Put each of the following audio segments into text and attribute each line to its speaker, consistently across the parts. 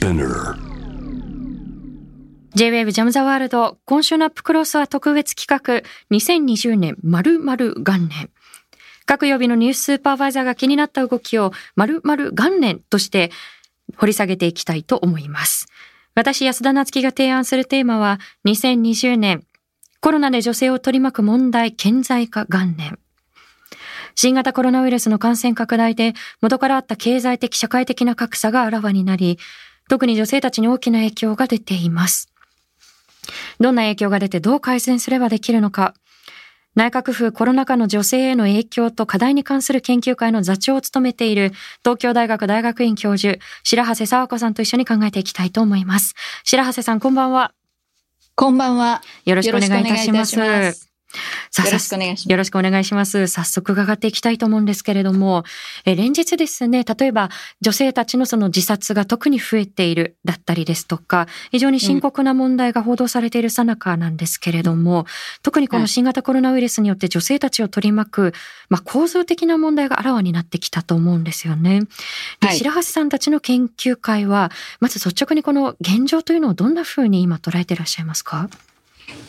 Speaker 1: Spinner.
Speaker 2: J-Wave ジャムザワールド今週のアップクロスは特別企画2020年〇〇元年。各曜日のニューススーパーバイザーが気になった動きを〇〇元年として掘り下げていきたいと思います。私安田夏樹が提案するテーマは2020年コロナで女性を取り巻く問題顕在化元年。新型コロナウイルスの感染拡大で元からあった経済的社会的な格差があらわになり、特に女性たちに大きな影響が出ています。どんな影響が出てどう改善すればできるのか。内閣府コロナ禍の女性への影響と課題に関する研究会の座長を務めている東京大学大学院教授、白長佐和子さんと一緒に考えていきたいと思います。白長さん、こんばんは。
Speaker 3: こんばんは。
Speaker 2: よろしくお願いいたします。
Speaker 3: よろしくお願いいたします。
Speaker 2: さあ
Speaker 3: よろしくお願いします。
Speaker 2: よろしくお願いします。早速伺っていきたいと思うんですけれども、え連日ですね、例えば女性たちのその自殺が特に増えているだったりですとか、非常に深刻な問題が報道されている最中なんですけれども、特にこの新型コロナウイルスによって女性たちを取り巻く、まあ、構造的な問題があらわになってきたと思うんですよね。で
Speaker 3: はい。
Speaker 2: 白橋さんたちの研究会は、まず率直にこの現状というのをどんなふうに今捉えていらっしゃいますか？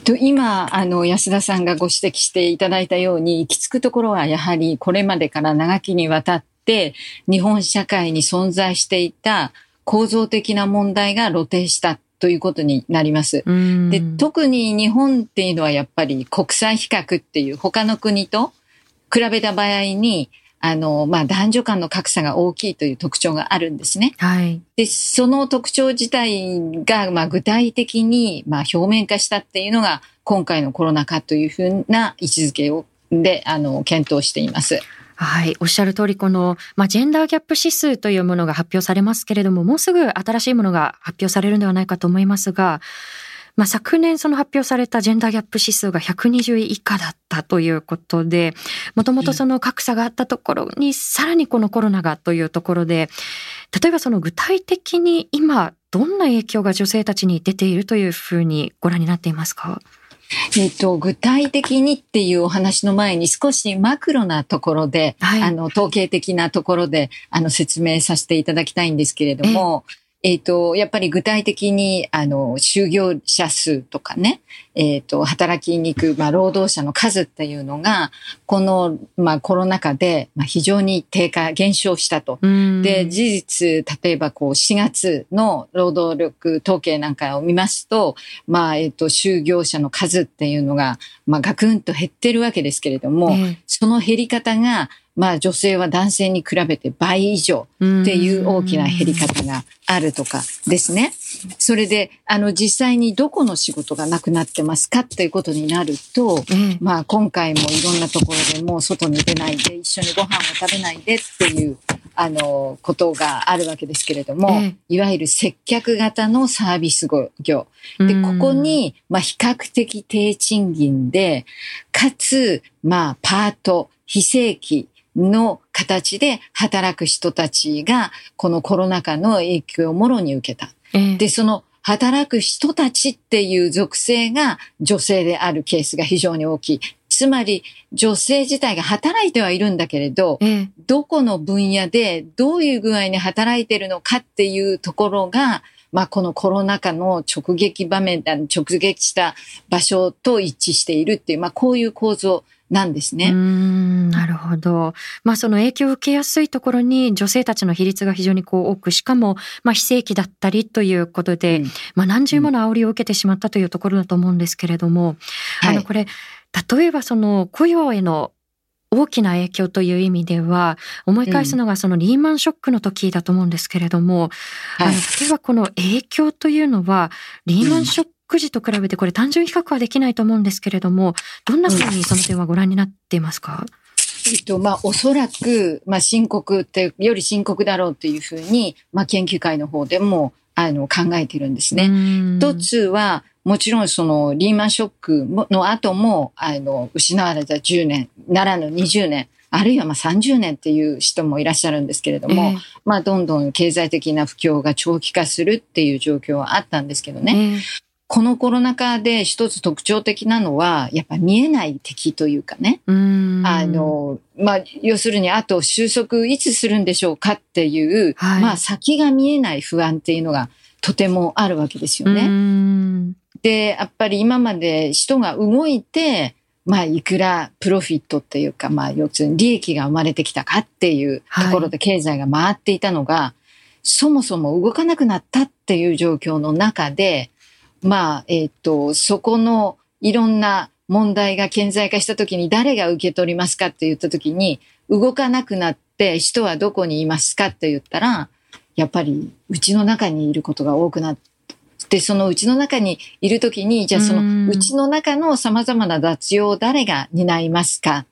Speaker 3: と今あの安田さんがご指摘していただいたように行き着くところはやはりこれまでから長きにわたって日本社会に存在していた構造的な問題が露呈したということになります。
Speaker 2: うん
Speaker 3: で特に日本っていうのはやっぱり国際比較っていう他の国と比べた場合にあの、まあ、男女間の格差が大きいという特徴があるんですね。
Speaker 2: はい。
Speaker 3: で、その特徴自体が、まあ、具体的に、まあ、表面化したっていうのが、今回のコロナ禍というふうな位置づけを、で、あの、検討しています。
Speaker 2: はい。おっしゃる通り、この、まあ、ジェンダーギャップ指数というものが発表されますけれども、もうすぐ新しいものが発表されるんではないかと思いますが、まあ、昨年その発表されたジェンダーギャップ指数が120位以下だったということで、もともとその格差があったところに、さらにこのコロナがというところで、例えばその具体的に今、どんな影響が女性たちに出ているというふうにご覧になっていますか？
Speaker 3: えっと、具体的にっていうお話の前に少しマクロなところで、
Speaker 2: はい。
Speaker 3: あの、統計的なところで、あの、説明させていただきたいんですけれども、えっと、やっぱり具体的に、あの、就業者数とかね、えっと、働きに行く、まあ、労働者の数っていうのが、この、まあ、コロナ禍で、まあ、非常に低下、減少したと。
Speaker 2: うん
Speaker 3: で、事実、例えばこう4月の労働力統計なんかを見ますと、まあ、えっと、就業者の数っていうのが、まあ、ガクンと減ってるわけですけれども、
Speaker 2: え
Speaker 3: その減り方が、まあ、女性は男性に比べて倍以上
Speaker 2: え
Speaker 3: っていう大きな減り方があるとかですね。それで、あの、実際にどこの仕事がなくなってますかっていうことになると、
Speaker 2: ええ
Speaker 3: まあ今回もいろんなところでもう外に出ないで一緒にご飯を食べないでっていうあのことがあるわけですけれども、
Speaker 2: ええ
Speaker 3: いわゆる接客型のサービス業。で、ここに、まあ比較的低賃金で、かつ、まあパート、非正規の形で働く人たちが、このコロナ禍の影響をもろに受けた。
Speaker 2: ええ
Speaker 3: で、その働く人たちっていう属性が女性であるケースが非常に大きい。つまり、女性自体が働いてはいるんだけれど、
Speaker 2: ええ
Speaker 3: どこの分野でどういう具合に働いてるのかっていうところが、まあ、このコロナ禍の直撃場面、直撃した場所と一致しているっていう、まあ、こういう構造なんですね。
Speaker 2: んなるほど。まあその影響を受けやすいところに女性たちの比率が非常にこう多く、しかもまあ非正規だったりということで、
Speaker 3: うん
Speaker 2: まあ何重もの煽りを受けてしまったというところだと思うんですけれども、
Speaker 3: はい
Speaker 2: あのこれ、例えばその雇用への大きな影響という意味では、思い返すのがそのリーマンショックの時だと思うんですけれども、あ
Speaker 3: はい
Speaker 2: の例えばこの影響というのは、リーマンショック時と比べてこれ単純比較はできないと思うんですけれども、どんなふうにその点はご覧になっていますか、
Speaker 3: えっと、まあ、おそらく、まあ、深刻って、より深刻だろうというふうに、まあ、研究会の方でも、あの、考えてるんですね。
Speaker 2: ね
Speaker 3: 一つは、もちろんそのリーマンショックもの後も、あの、失われた10年、ならぬ20年、あるいはまあ30年っていう人もいらっしゃるんですけれども、まあどんどん経済的な不況が長期化するっていう状況はあったんですけどね。
Speaker 2: ね
Speaker 3: このコロナ禍で一つ特徴的なのは、やっぱ見えない敵というかね。あの、まあ、要するに、あと収束いつするんでしょうかっていう、はい、まあ、先が見えない不安っていうのがとてもあるわけですよね。で、やっぱり今まで人が動いて、まあ、いくらプロフィットっていうか、まあ、要するに利益が生まれてきたかっていうところで経済が回っていたのが、はい、そもそも動かなくなったっていう状況の中で、まあ、えっ、ー、と、そこのいろんな問題が顕在化したときに誰が受け取りますかって言ったときに、動かなくなって人はどこにいますかって言ったら、やっぱりうちの中にいることが多くなって、そのうちの中にいるときに、じゃあそのうちの中の様々な雑用を誰が担いますか？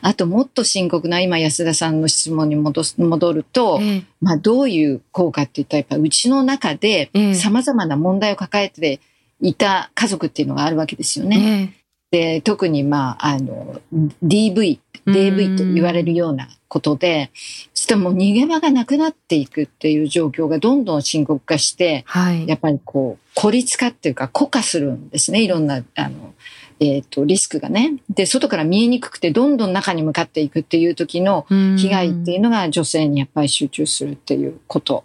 Speaker 3: あともっと深刻な今安田さんの質問に戻す戻ると、えー、まあどういう効果って言ったらやっぱうちの中で様々な問題を抱えていた家族っていうのがあるわけですよね。えー、で特にまああの DV、DV と言われるようなことで、しても逃げ場がなくなっていくっていう状況がどんどん深刻化して、はい、やっぱりこう孤立化っていうか固化するんですね。いろんなあのえっ、ー、と、リスクがね。で、外から見えにくくて、どんどん中に向かっていくっていう時の被害っていうのが女性にやっぱり集中するっていうこと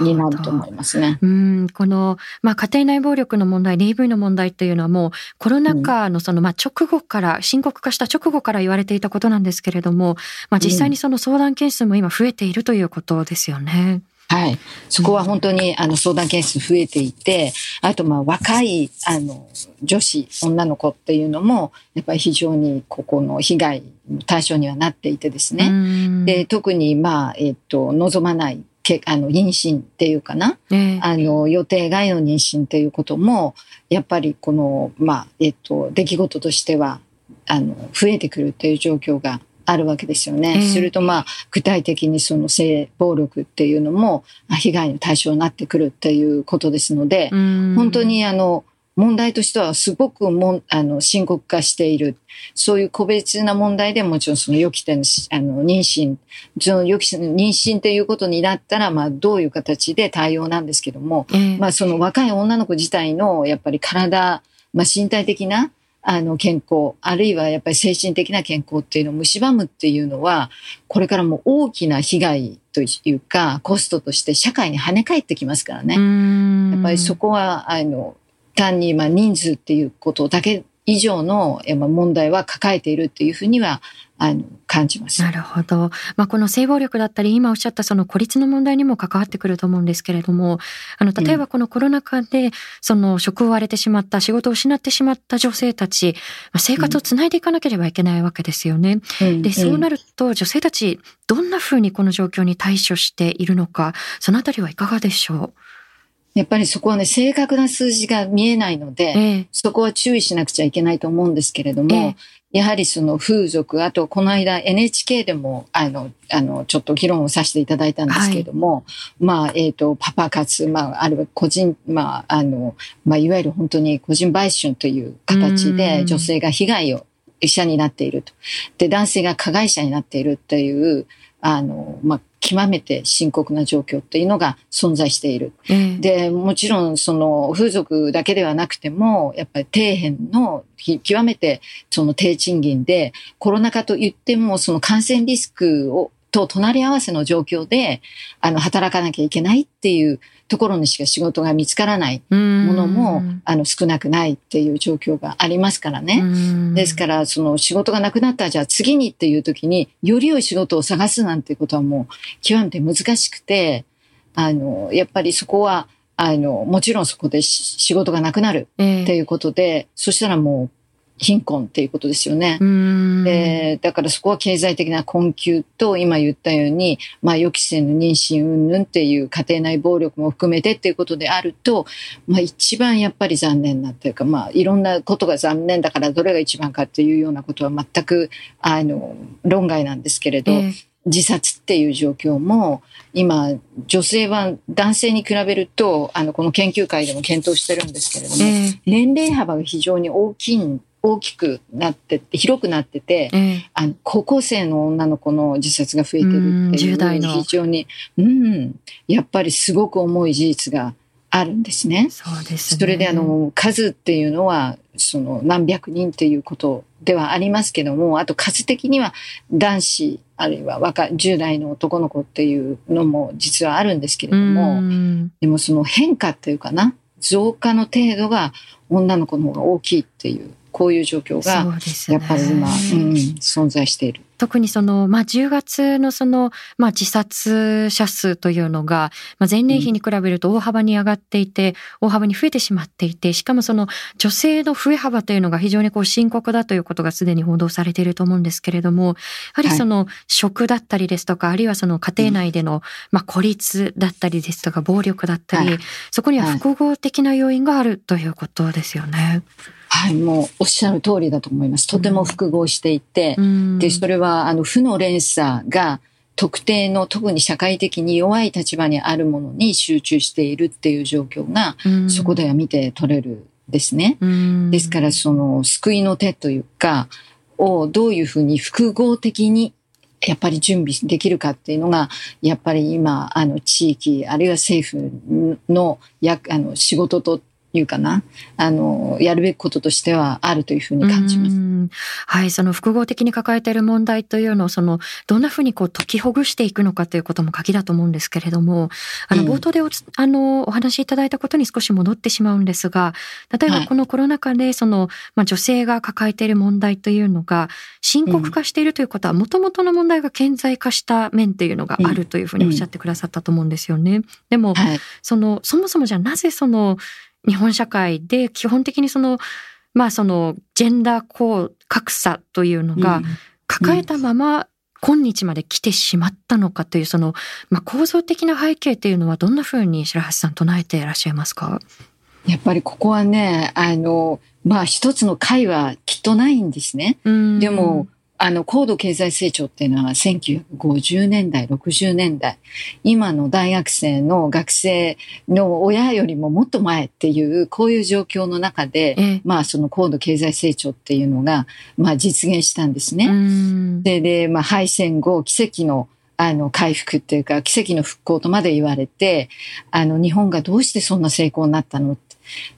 Speaker 3: になると思いますね。
Speaker 2: うんこの、まあ、家庭内暴力の問題、DV の問題っていうのはもうコロナ禍のその、まあ、直後から、深刻化した直後から言われていたことなんですけれども、まあ、実際にその相談件数も今増えているということですよね。
Speaker 3: はい。そこは本当に、あの、相談件数増えていて、あと、まあ、若い、あの、女子、女の子っていうのも、やっぱり非常に、ここの被害の対象にはなっていてですね。で、特に、まあ、えっと、望まないけあの妊娠っていうかな、えー、あの予定外の妊娠っていうこともやっぱりこのまあえっと出来事としてはあの増えてくるっていう状況があるわけですよね。えー、するとまあ具体的にその性暴力っていうのも被害の対象になってくるっていうことですので本当にあの問題としてはすごくもあの深刻化している。そういう個別な問題でもちろんその予期てのあの妊娠、その予期の妊娠ということになったら、まあどういう形で対応なんですけども、えー、まあその若い女の子自体のやっぱり体、まあ身体的なあの健康、あるいはやっぱり精神的な健康っていうのを蝕むっていうのは、これからも大きな被害というか、コストとして社会に跳ね返ってきますからね。やっぱりそこは、あの、単にまあ人数っていうことだけ以上の問題は抱えているっていうふうにはあの感じます。
Speaker 2: なるほど。まあ、この性暴力だったり、今おっしゃったその孤立の問題にも関わってくると思うんですけれども、あの、例えばこのコロナ禍で、その職を割れてしまった、仕事を失ってしまった女性たち、まあ、生活をつないでいかなければいけないわけですよね。うん、で、そうなると女性たち、どんなふうにこの状況に対処しているのか、そのあたりはいかがでしょう？
Speaker 3: やっぱりそこはね、正確な数字が見えないので、ええ、そこは注意しなくちゃいけないと思うんですけれども、え、やはりその風俗、あとこの間 NHK でも、あの、あの、ちょっと議論をさせていただいたんですけれども、はい、まあ、えっ、ー、と、パパ活、まあ、あるいは個人、まあ、あの、まあ、いわゆる本当に個人売春という形で女性が被害を医者になっていると。で、男性が加害者になっているという、あの、まあ、極めて深刻な状況っていうのが存在している。うん、で、もちろんその風俗だけではなくても、やっぱり底辺の極めてその低賃金で、コロナ禍といってもその感染リスクをと隣り合わせの状況で、あの、働かなきゃいけないっていうところにしか仕事が見つからないものも、あの、少なくないっていう状況がありますからね。ですから、その仕事がなくなったじゃあ次にっていう時に、より良い仕事を探すなんていうことはもう極めて難しくて、あの、やっぱりそこは、あの、もちろんそこで仕事がなくなるっていうことで、えー、そしたらもう貧困っていうことですよね。で、だからそこは経済的な困窮と今言ったように、まあ予期せぬ妊娠云々っていう家庭内暴力も含めてっていうことであると、まあ一番やっぱり残念なっていうか、まあいろんなことが残念だからどれが一番かっていうようなことは全く、あの、論外なんですけれど、えー自殺っていう状況も今女性は男性に比べるとあのこの研究会でも検討してるんですけれども、えー、年齢幅が非常に大きい大きくなって広くなってて、えー、あの高校生の女の子の自殺が増えてるっていう非常に、うん、やっぱりすごく重い事実があるんですね。
Speaker 2: そうですね。
Speaker 3: それであの、数っていうのは、その何百人っていうことではありますけども、あと数的には男子、あるいは若い10代の男の子っていうのも実はあるんですけれども、でもその変化っていうかな、増加の程度が女の子の方が大きいっていう、こういう状況が、やっぱり今、ね、うん、存在している。
Speaker 2: 特にその、まあ、10月のその、まあ、自殺者数というのが、まあ、前年比に比べると大幅に上がっていて、大幅に増えてしまっていて、しかもその女性の増え幅というのが非常にこう深刻だということがすでに報道されていると思うんですけれども、やはりその食だったりですとか、あるいはその家庭内での、まあ、孤立だったりですとか、暴力だったり、そこには複合的な要因があるということですよね。
Speaker 3: はい、もうおっしゃる通りだと思います。とても複合していて、うん、で、それはあの負の連鎖が特定の特に社会的に弱い立場にあるものに集中しているっていう状況が、うん、そこでは見て取れるですね。うん、ですからその救いの手というか、をどういうふうに複合的にやっぱり準備できるかっていうのが、やっぱり今、あの、地域、あるいは政府の、や、あの、仕事というかな、あの、やるべきこととしてはあるというふうに感じます。
Speaker 2: はい、その複合的に抱えている問題というのを、その、どんなふうにこう解きほぐしていくのかということも鍵だと思うんですけれども、あの、冒頭でお,、あのお話しいただいたことに少し戻ってしまうんですが、例えばこのコロナ禍で、その、まあ、女性が抱えている問題というのが、深刻化しているということは、もともとの問題が顕在化した面っていうのがあるというふうにおっしゃってくださったと思うんですよね。でも、その、そもそもじゃなぜその、日本社会で基本的にその、まあそのジェンダー格差というのが抱えたまま今日まで来てしまったのかというその、まあ、構造的な背景というのはどんなふうに白橋さん唱えていらっしゃいますか？
Speaker 3: やっぱりここはね、あの、まあ一つの解はきっとないんですね。でも、あの、高度経済成長っていうのは1950年代、60年代、今の大学生の学生の親よりももっと前っていう、こういう状況の中で、まあその高度経済成長っていうのが、まあ実現したんですね。で、で、まあ敗戦後、奇跡のあの、回復っていうか、奇跡の復興とまで言われて、あの、日本がどうしてそんな成功になったの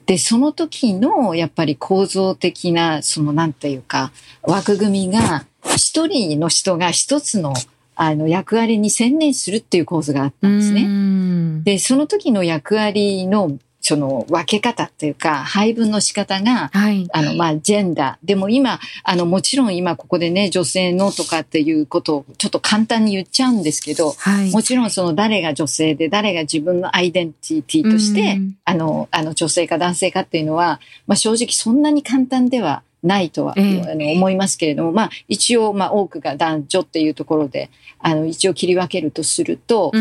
Speaker 3: で、その時の、やっぱり構造的な、その、なんていうか、枠組みが、一人の人が一つのあの役割に専念するっていう構図があったんですね。で、その時の役割のその分け方っていうか、配分の仕方が、はい、あの、まあ、ジェンダー。でも今、あの、もちろん今ここでね、女性のとかっていうことをちょっと簡単に言っちゃうんですけど、はい、もちろんその誰が女性で誰が自分のアイデンティティとして、あの、あの女性か男性かっていうのは、まあ、正直そんなに簡単ではないとは、えあの思いますけれども、まあ一応まあ多くが男女っていうところで、あの一応切り分けるとすると、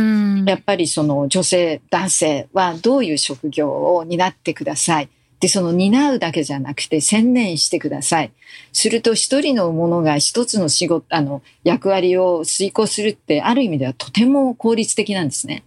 Speaker 3: やっぱりその女性、男性はどういう職業を担ってください。で、その担うだけじゃなくて専念してください。すると一人の者が一つの仕事、あの、役割を遂行するってある意味ではとても効率的なんですね。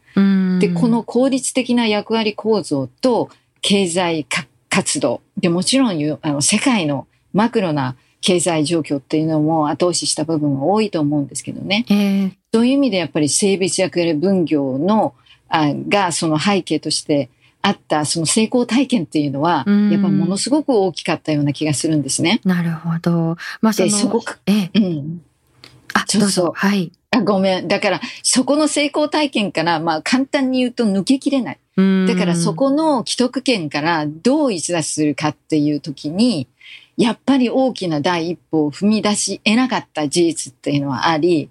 Speaker 3: で、この効率的な役割構造と経済活動、で、もちろんあの世界のマクロな経済状況っていうのも後押しした部分は多いと思うんですけどね。えー、そういう意味でやっぱり性別役割分業のあがその背景としてあったその成功体験っていうのは、やっぱものすごく大きかったような気がするんですね。
Speaker 2: なるほど。まあその、そこええ、うん。あ、そうそう。はい。
Speaker 3: あ、ごめん。だから、そこの成功体験から、まあ簡単に言うと抜けきれない。だからそこの既得権からどう逸脱するかっていう時に、やっぱり大きな第一歩を踏み出し得なかった事実っていうのはあり、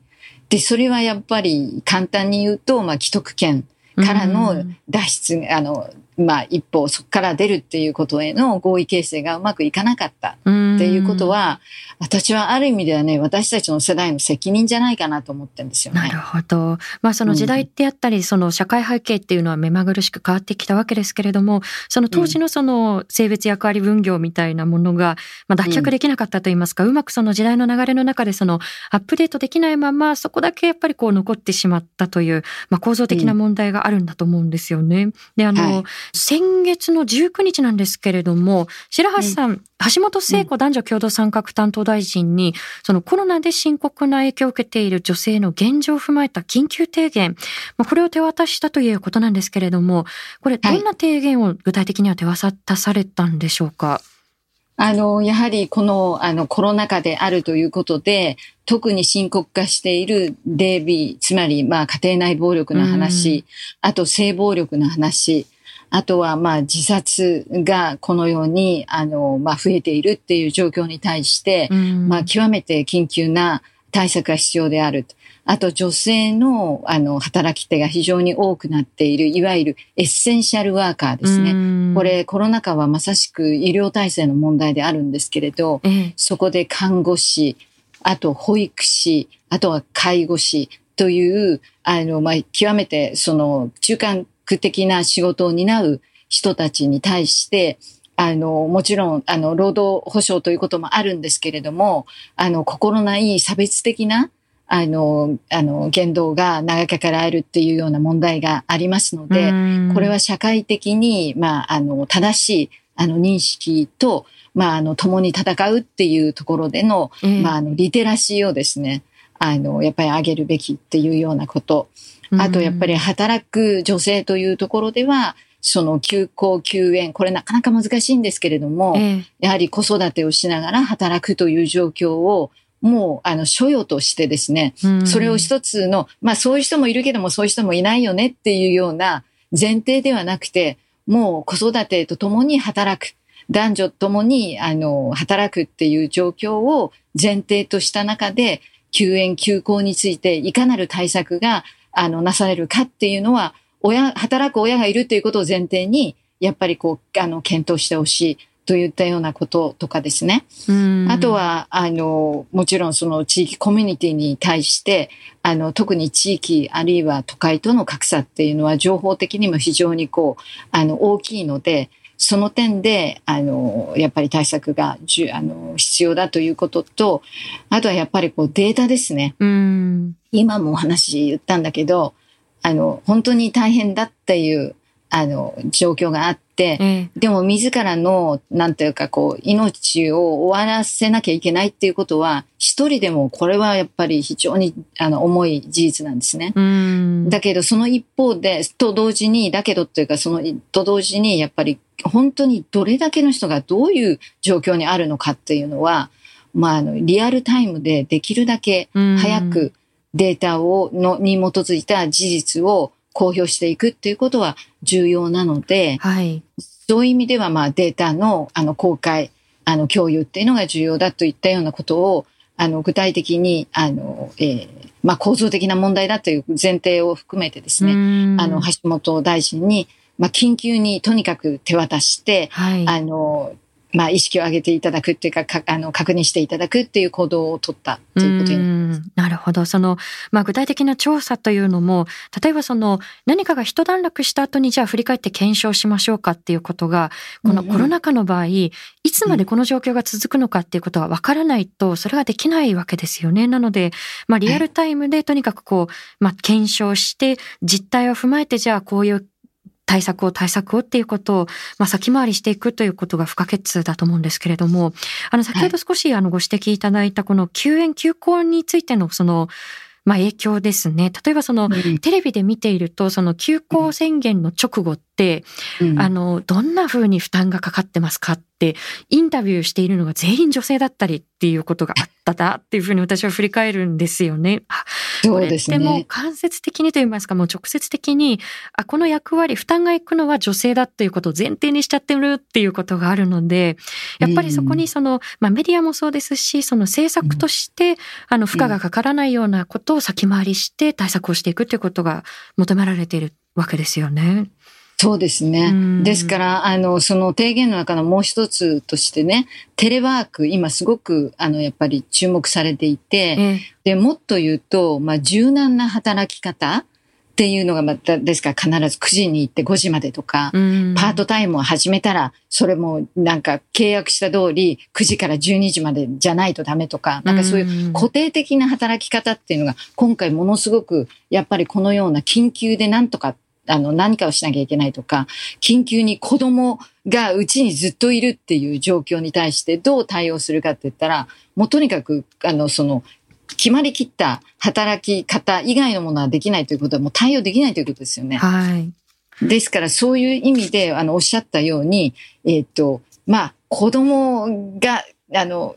Speaker 3: で、それはやっぱり簡単に言うと、まあ、既得権からの脱出、あの、まあ、一歩そこから出るっていうことへの合意形成がうまくいかなかったっていうことは、私はある意味ではね、私たちの世代の責任じゃないかなと思ってるんですよね。
Speaker 2: なるほど。まあその時代ってやったり、うん、その社会背景っていうのは目まぐるしく変わってきたわけですけれども、その当時のその性別役割分業みたいなものが、まあ、脱却できなかったといいますか、うん、うまくその時代の流れの中でそのアップデートできないまま、そこだけやっぱりこう残ってしまったという、まあ構造的な問題ががあるんだと思うんですよね。で、あの、はい、先月の19日なんですけれども、白橋さん、うん、橋本聖子男女共同参画担当大臣に、そのコロナで深刻な影響を受けている女性の現状を踏まえた緊急提言、まあ、これを手渡したということなんですけれども、これ、どんな提言を具体的には手渡されたんでしょうか、はい
Speaker 3: あの、やはりこの、あの、コロナ禍であるということで、特に深刻化しているデイビー、つまり、まあ、家庭内暴力の話、あと性暴力の話、あとは、まあ、自殺がこのように、あの、まあ、増えているっていう状況に対して、まあ、極めて緊急な対策が必要である。あと女性のあの働き手が非常に多くなっている、いわゆるエッセンシャルワーカーですね。これコロナ禍はまさしく医療体制の問題であるんですけれど、そこで看護師、あと保育士、あとは介護士という、あの、まあ、極めてその中間区的な仕事を担う人たちに対して、あの、もちろん、あの、労働保障ということもあるんですけれども、あの、心ない差別的な、あの、あの、言動が長かからえるっていうような問題がありますので、これは社会的に、まあ、あの、正しい、あの、認識と、まあ、あの、共に戦うっていうところでの、まあ、あの、リテラシーをですね、あの、やっぱり上げるべきっていうようなこと。あと、やっぱり働く女性というところでは、その休校休園、これなかなか難しいんですけれども、えー、やはり子育てをしながら働くという状況を、もう、あの、所与としてですね、それを一つの、まあそういう人もいるけどもそういう人もいないよねっていうような前提ではなくて、もう子育てとともに働く。男女ともに、あの、働くっていう状況を前提とした中で、休園休校についていかなる対策が、あの、なされるかっていうのは、親、働く親がいるということを前提に、やっぱりこう、あの、検討してほしい。といったようなこととかですね。あとは、あの、もちろんその地域コミュニティに対して、あの、特に地域あるいは都会との格差っていうのは情報的にも非常にこう、あの、大きいので、その点で、あの、やっぱり対策がじゅあの必要だということと、あとはやっぱりこうデータですね。今もお話言ったんだけど、あの、本当に大変だっていう、あの、状況があって、でも自らの、なんていうかこう、命を終わらせなきゃいけないっていうことは、一人でもこれはやっぱり非常にあの重い事実なんですね。だけどその一方で、と同時に、だけどっていうかその、と同時にやっぱり本当にどれだけの人がどういう状況にあるのかっていうのは、まあ、あの、リアルタイムでできるだけ早く、データを、の、に基づいた事実を公表していくっていうことは重要なので、はい、そういう意味では、まあ、データの、あの、公開、あの、共有っていうのが重要だといったようなことを、あの、具体的に、あの、えー、まあ、構造的な問題だという前提を含めてですね、あの、橋本大臣に、まあ、緊急にとにかく手渡して、はい、あの、まあ、意識を上げていただくっていうか、かあの、確認していただくっていう行動を取ったということになります。
Speaker 2: なるほど。その、まあ、具体的な調査というのも、例えばその、何かが一段落した後に、じゃあ振り返って検証しましょうかっていうことが、このコロナ禍の場合、いつまでこの状況が続くのかっていうことは分からないと、それができないわけですよね。なので、まあ、リアルタイムでとにかくこう、まあ、検証して、実態を踏まえて、じゃあこういう対策を対策をっていうことを、まあ、先回りしていくということが不可欠だと思うんですけれども、あの、先ほど少しあのご指摘いただいたこの休園休校についてのその、まあ、影響ですね。例えばその、テレビで見ていると、その休校宣言の直後って、うん、あの、どんな風に負担がかかってますかって、インタビューしているのが全員女性だったりっていうことがあっただっていうふうに私は振り返るんですよね。
Speaker 3: そうですね。
Speaker 2: でも間接的にと言いますか、もう直接的に、あ、この役割、負担がいくのは女性だっていうことを前提にしちゃってるっていうことがあるので、やっぱりそこにその、まあメディアもそうですし、その政策として、あの、負荷がかからないようなことを先回りして対策をしていくっていうことが求められているわけですよね。
Speaker 3: そうですね。ですから、あの、その提言の中のもう一つとしてね、テレワーク、今すごく、あの、やっぱり注目されていて、で、もっと言うと、まあ、柔軟な働き方っていうのがまた、ですから必ず9時に行って5時までとか、パートタイムを始めたら、それもなんか契約した通り9時から12時までじゃないとダメとか、なんかそういう固定的な働き方っていうのが今回ものすごくやっぱりこのような緊急でなんとかあの、何かをしなきゃいけないとか、緊急に子供がうちにずっといるっていう状況に対してどう対応するかって言ったら、もうとにかく、あの、その、決まりきった働き方以外のものはできないということはもう対応できないということですよね。
Speaker 2: はい。
Speaker 3: ですからそういう意味で、あの、おっしゃったように、えっ、ー、と、まあ、子供が、あの、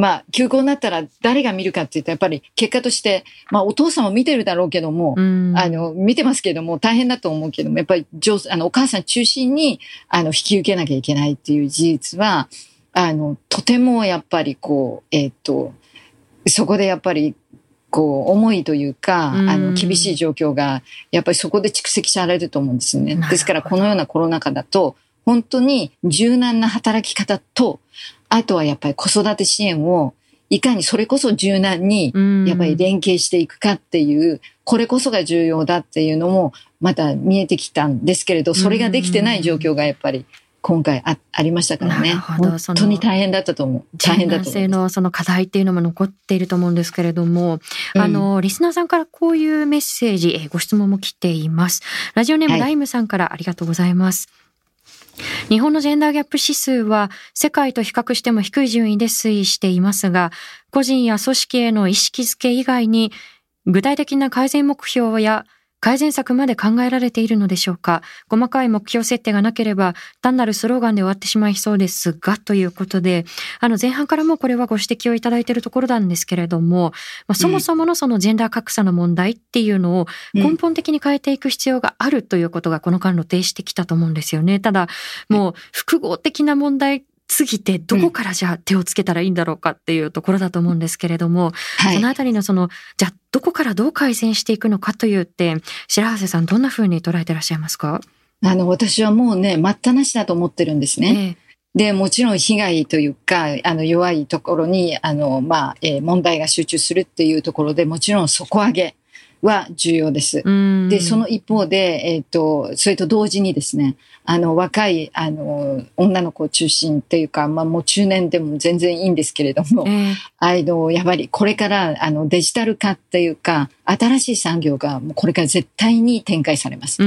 Speaker 3: まあ、休校になったら誰が見るかって言ったら、やっぱり結果として、まあ、お父さんも見てるだろうけども、あの、見てますけども、大変だと思うけども、やっぱり上、あの、お母さん中心に、あの、引き受けなきゃいけないっていう事実は、あの、とてもやっぱりこう、えっ、ー、と、そこでやっぱり、こう、重いというか、あの、厳しい状況が、やっぱりそこで蓄積されると思うんですよね。ですから、このようなコロナ禍だと、本当に柔軟な働き方と、あとはやっぱり子育て支援をいかにそれこそ柔軟にやっぱり連携していくかっていう、これこそが重要だっていうのもまた見えてきたんですけれど、それができてない状況がやっぱり今回あありましたからね。本当に大変だったと思う。大変だと思う。
Speaker 2: 性のその課題っていうのも残っていると思うんですけれども、うん、あの、リスナーさんからこういうメッセージ、えご質問も来ています。ラジオネームライムさんからありがとうございます。はい日本のジェンダーギャップ指数は世界と比較しても低い順位で推移していますが、個人や組織への意識づけ以外に具体的な改善目標や改善策まで考えられているのでしょうか？細かい目標設定がなければ単なるスローガンで終わってしまいそうですがということであの前半からもこれはご指摘をいただいているところなんですけれども、まあ、そもそものそのジェンダー格差の問題っていうのを根本的に変えていく必要があるということがこの間露呈してきたと思うんですよね。ただもう複合的な問題過ぎてどこからじゃあ手をつけたらいいんだろうかっていうところだと思うんですけれども、はい、そのあたりのそのじゃあどこからどう改善していくのかという点白瀬さんどんなふうに捉えてらっしゃいますか？
Speaker 3: あの私はもうね待ったなしだと思ってるんですね。えーで、もちろん被害というか、あの、弱いところに、あの、まあ、えー、問題が集中するっていうところでもちろん底上げは重要です。で、その一方で、えっ、ー、と、それと同時にですね、あの、若い、あの、女の子を中心っていうか、まあもう中年でも全然いいんですけれども、えー、あの、やはりこれから、あの、デジタル化っていうか、新しい産業がこれから絶対に展開されます。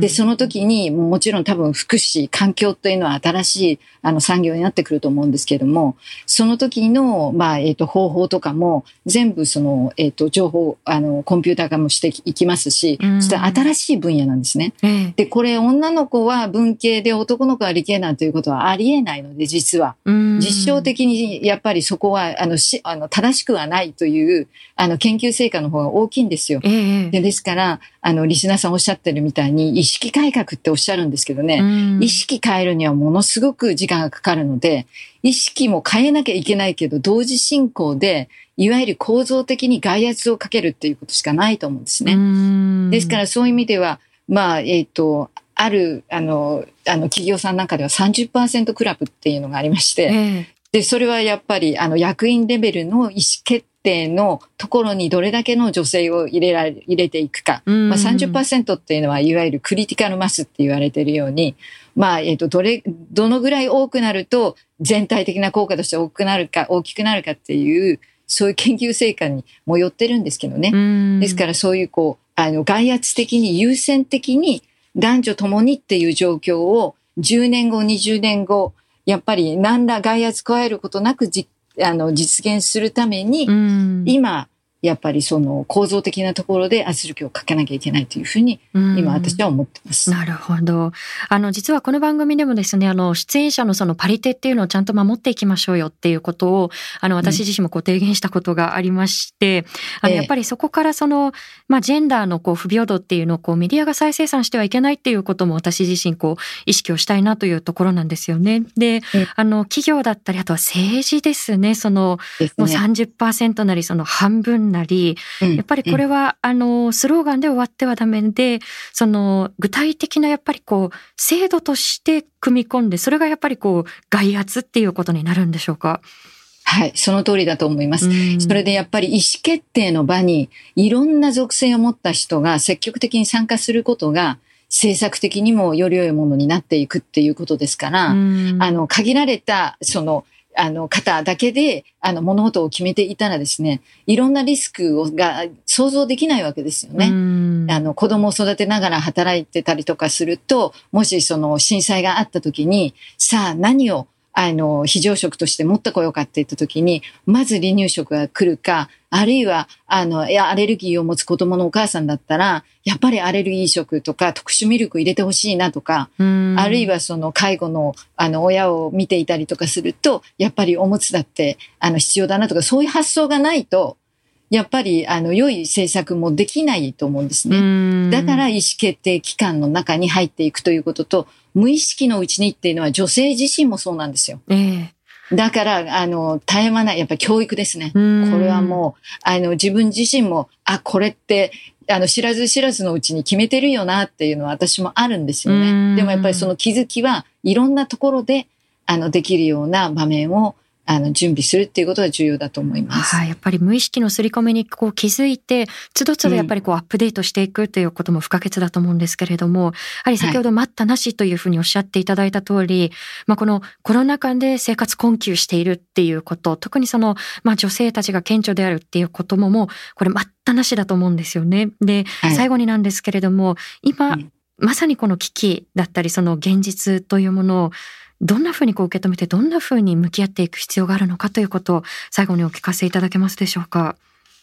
Speaker 3: で、その時に、もちろん多分福祉、環境というのは新しい、あの、産業になってくると思うんですけれども、その時の、まあ、えっ、ー、と、方法とかも、全部その、えっ、ー、と、情報、あの、コンピューター化もしていきますし、そ新しい分野なんですね。で、これ、女の子は文系で男の子は理系なんていうことはありえないので、実は。実証的にやっぱりそこは、あの、し、あの、正しくはないという、あの、研究成果の方が大きいんですよ。でですから、あの、リスナーさんおっしゃってるみたいに、意識改革っておっしゃるんですけどね、意識変えるにはものすごく時間がかかるので、意識も変えなきゃいけないけど、同時進行で、いわゆる構造的に外圧をかけるっていうことしかないと思うんですね。ですからそういう意味では、まあ、えっ、ー、と、ある、あの、あの、企業さんなんかでは30%クラブっていうのがありまして、えー、で、それはやっぱり、あの、役員レベルの意思決定のところにどれだけの女性を入れられ、入れていくか。まあ30%っていうのは、いわゆるクリティカルマスって言われているように、まあ、えっ、ー、と、どれ、どのぐらい多くなると、全体的な効果として大きくなるか、大きくなるかっていう、そういう研究成果にもよってるんですけどね。ですからそういうこう、あの、外圧的に優先的に男女ともにっていう状況を10年後、20年後、やっぱり何ら外圧加えることなくじあの実現するために、今、やっぱりその構造的なところで圧力をかけなきゃいけないというふうに今私は思ってます。
Speaker 2: なるほど。あの実はこの番組でもですね、あの出演者のそのパリテっていうのをちゃんと守っていきましょうよっていうことをあの私自身もこう提言したことがありまして、うん、あのやっぱりそこからそのまあジェンダーのこう不平等っていうのをこうメディアが再生産してはいけないっていうことも私自身こう意識をしたいなというところなんですよね。で、あの企業だったりあとは政治ですね。その、ね、もう30%なりその半分なり、やっぱりこれは、あの、スローガンで終わってはダメで、その、具体的なやっぱりこう、制度として組み込んで、それがやっぱりこう、外圧っていうことになるんでしょうか？
Speaker 3: はい、その通りだと思います。それでやっぱり意思決定の場にいろんな属性を持った人が積極的に参加することが政策的にもより良いものになっていくっていうことですから、あの、限られた、その、あの方だけで、あの物事を決めていたらですね、いろんなリスクをが想像できないわけですよね。あの子供を育てながら働いてたりとかすると、もしその震災があった時に、さあ何をあの、非常食として持ってこようかって言った時に、まず離乳食が来るか、あるいは、あの、いや、アレルギーを持つ子供のお母さんだったら、やっぱりアレルギー食とか特殊ミルク入れてほしいなとか、あるいはその介護の、あの、親を見ていたりとかすると、やっぱりおむつだって、あの、必要だなとか、そういう発想がないと、やっぱり、あの、良い政策もできないと思うんですね。だから意思決定機関の中に入っていくということと、無意識のうちにっていうのは女性自身もそうなんですよ。えーだから、あの、絶え間ない、やっぱり教育ですね。これはもう、あの、自分自身も、あ、これって、あの、知らず知らずのうちに決めてるよなっていうのは私もあるんですよね。でもやっぱりその気づきはいろんなところで、あの、できるような場面をあの、準備するっていうことが重要だと思います。
Speaker 2: はい。やっぱり無意識の刷り込みにこう気づいて、つどつどやっぱりこうアップデートしていくということも不可欠だと思うんですけれども、やはり先ほど待ったなしというふうにおっしゃっていただいた通り、まあこのコロナ禍で生活困窮しているっていうこと、特にその、まあ女性たちが顕著であるっていうことももう、これ待ったなしだと思うんですよね。で、はい、最後になんですけれども、今、うんまさにこの危機だったり、その現実というものをどんなふうにこう受け止めて、どんなふうに向き合っていく必要があるのかということを最後にお聞かせいただけますでしょうか？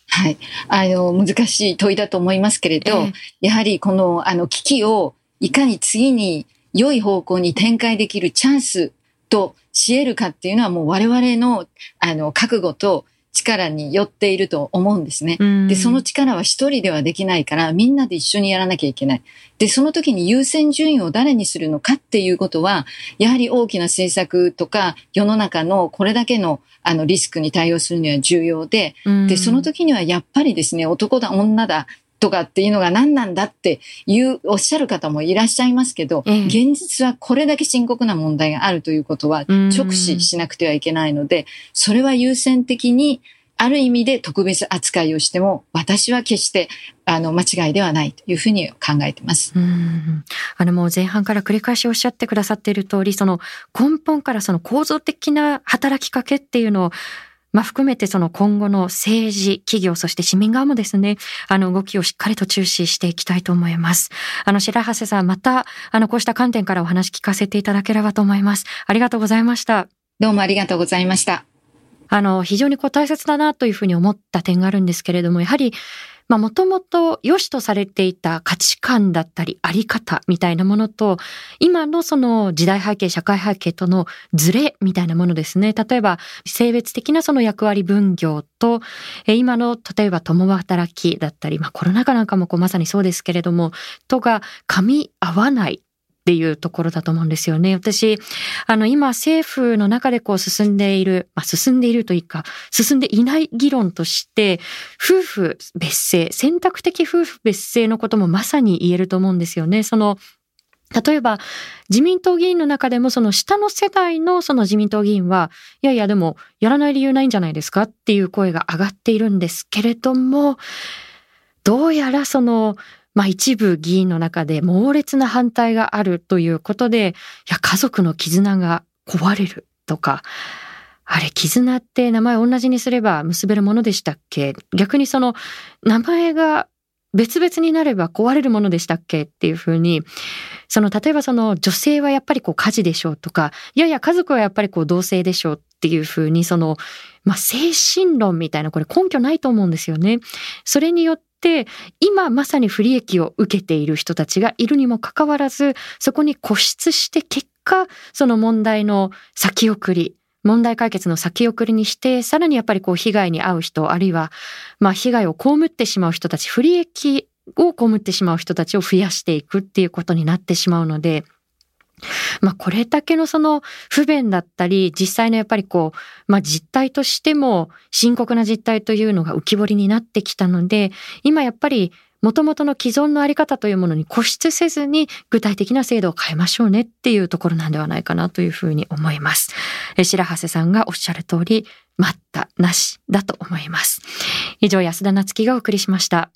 Speaker 3: はい。あの、難しい問いだと思いますけれど、えー、やはりこの、あの、危機をいかに次に良い方向に展開できるチャンスとし得るかっていうのはもう我々の、あの、覚悟と力によっていると思うんですね。で、その力は一人ではできないから、みんなで一緒にやらなきゃいけない。で、その時に優先順位を誰にするのかっていうことは、やはり大きな政策とか、世の中のこれだけのあのリスクに対応するには重要で、で、その時にはやっぱりですね、男だ、女だ、とかっていうのが何なんだっていう、おっしゃる方もいらっしゃいますけど、え現実はこれだけ深刻な問題があるということは直視しなくてはいけないので、それは優先的にある意味で特別扱いをしても、私は決して、あの、間違いではないというふうに考えています。うん。
Speaker 2: あの、もう前半から繰り返しおっしゃってくださっている通り、その根本からその構造的な働きかけっていうのを、まあ、含めてその今後の政治、企業、そして市民側もですね、あの動きをしっかりと注視していきたいと思います。あの、白橋さん、また、あの、こうした観点からお話聞かせていただければと思います。ありがとうございました。
Speaker 3: どうもありがとうございました。
Speaker 2: あの、非常にこう大切だなというふうに思った点があるんですけれども、やはり、まあもともと良しとされていた価値観だったりあり方みたいなものと、今のその時代背景、社会背景とのズレみたいなものですね。例えば性別的なその役割分業と、今の例えば共働きだったり、まあコロナ禍なんかもこうまさにそうですけれども、とが噛み合わないっていうところだと思うんですよね。私、あの、今政府の中でこう進んでいる、まあ、進んでいるというか、進んでいない議論として、夫婦別姓、選択的夫婦別姓のこともまさに言えると思うんですよね。その、例えば、自民党議員の中でも、その下の世代のその自民党議員は、いやいや、でも、やらない理由ないんじゃないですか？っていう声が上がっているんですけれども、どうやらその、まあ一部議員の中で猛烈な反対があるということで、いや、家族の絆が壊れるとか、あれ、絆って名前同じにすれば結べるものでしたっけ？逆にその名前が別々になれば壊れるものでしたっけ？っていうふうに、その例えばその女性はやっぱりこう家事でしょうとか、いやいや家族はやっぱりこう同性でしょうっていうふうに、その、まあ精神論みたいなこれ根拠ないと思うんですよね。それによって、今まさに不利益を受けている人たちがいるにもかかわらず、そこに固執して結果、その問題の先送り、問題解決の先送りにして、さらにやっぱりこう被害に遭う人、あるいは、まあ被害を被ってしまう人たち、不利益を被ってしまう人たちを増やしていくっていうことになってしまうので、まあこれだけのその不便だったり、実際のやっぱりこう、まあ実態としても深刻な実態というのが浮き彫りになってきたので、今やっぱり元々の既存のあり方というものに固執せずに具体的な制度を変えましょうねっていうところなんではないかなというふうに思います。白羽さんがおっしゃる通り、待ったなしだと思います。以上、安田なつきがお送りしました。